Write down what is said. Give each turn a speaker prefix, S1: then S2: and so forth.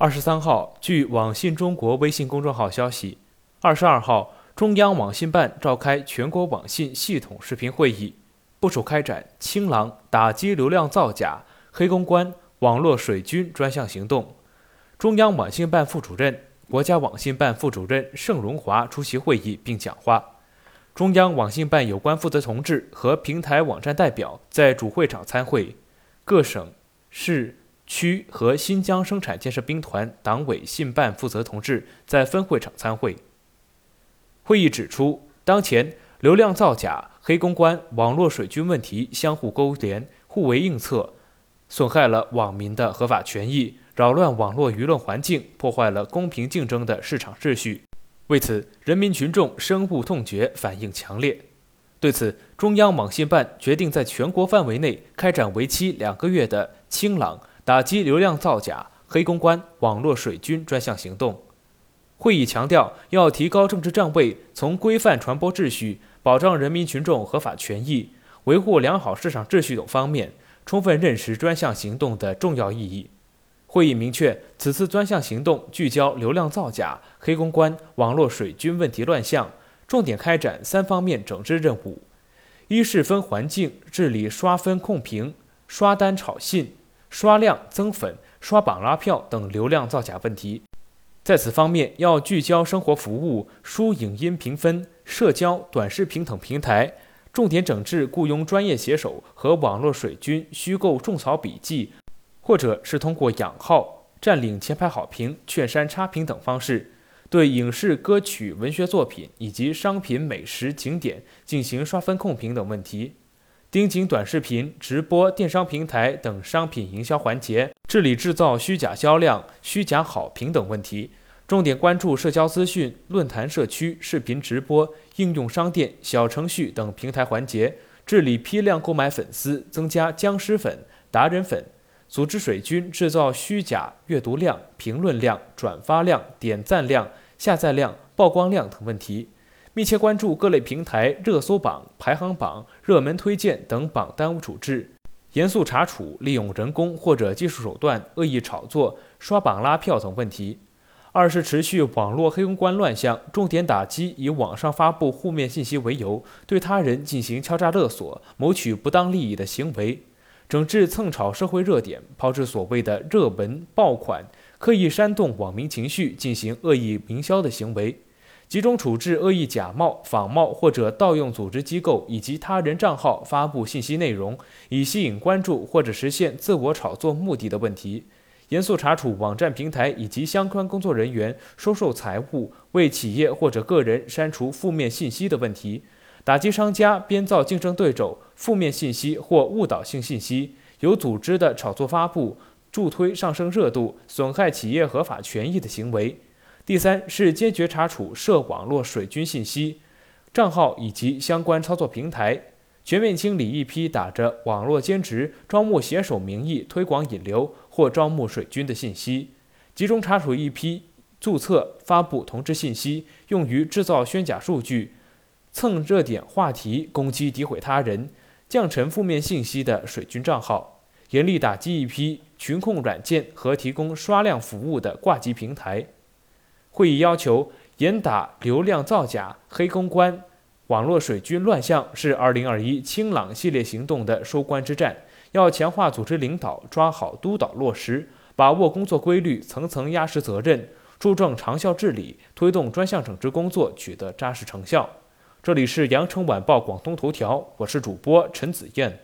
S1: 二十三号，据网信中国微信公众号消息，二十二号，中央网信办召开全国网信系统视频会议，部署开展“清朗”打击流量造假、黑公关、网络水军专项行动。中央网信办副主任、国家网信办副主任盛荣华出席会议并讲话。中央网信办有关负责同志和平台网站代表在主会场参会，各省市。区和新疆生产建设兵团党委信办负责同志在分会场参会。会议指出，当前流量造假、黑公关、网络水军问题相互勾连、互为映策，损害了网民的合法权益，扰乱网络舆论环境，破坏了公平竞争的市场秩序。为此，人民群众深恶痛绝，反应强烈。对此，中央网信办决定在全国范围内开展为期两个月的“清朗”。打击流量造假、黑公关、网络水军专项行动。会议强调，要提高政治站位，从规范传播秩序、保障人民群众合法权益、维护良好市场秩序等方面，充分认识专项行动的重要意义。会议明确，此次专项行动聚焦流量造假、黑公关、网络水军问题乱象，重点开展三方面整治任务：一是分环境治理刷分控评、刷单炒信。刷量增粉、刷榜拉票等流量造假问题，在此方面要聚焦生活服务、书影音评分、社交、短视频等平台，重点整治雇佣专业写手和网络水军虚构种草笔记，或者是通过养号、占领前排好评、劝删差评等方式，对影视、歌曲、文学作品以及商品、美食景点进行刷分控评等问题。盯紧短视频、直播、电商平台等商品营销环节，治理制造虚假销量、虚假好评等问题。重点关注社交资讯、论坛、社区、视频直播、应用商店、小程序等平台环节，治理批量购买粉丝，增加僵尸粉、达人粉，组织水军制造虚假阅读量、评论量、转发量、点赞量、下载量、曝光量等问题。密切关注各类平台热搜榜、排行榜、热门推荐等榜单处置，严肃查处利用人工或者技术手段恶意炒作、刷榜拉票等问题。二是持续网络黑公关乱象，重点打击以网上发布负面信息为由，对他人进行敲诈勒索、谋取不当利益的行为，整治蹭炒社会热点、炮制所谓的热文爆款、刻意煽动网民情绪、进行恶意营销的行为。集中处置恶意假冒、仿冒或者盗用组织机构以及他人账号发布信息内容，以吸引关注或者实现自我炒作目的的问题；严肃查处网站平台以及相关工作人员收受财物、为企业或者个人删除负面信息的问题；打击商家编造竞争对手负面信息或误导性信息，有组织的炒作发布、助推上升热度、损害企业合法权益的行为。第三是坚决查处涉网络水军信息账号以及相关操作平台，全面清理一批打着网络兼职、招募写手名义推广引流或招募水军的信息，集中查处一批注册发布同知信息、用于制造虚假数据、蹭热点话题、攻击诋毁他人、降沉负面信息的水军账号，严厉打击一批群控软件和提供刷量服务的挂机平台。会议要求，严打流量造假、黑公关、网络水军乱象是2021清朗系列行动的收官之战，要强化组织领导，抓好督导落实，把握工作规律，层层压实责任，注重长效治理，推动专项整治工作取得扎实成效。这里是羊城晚报广东头条，我是主播陈子燕。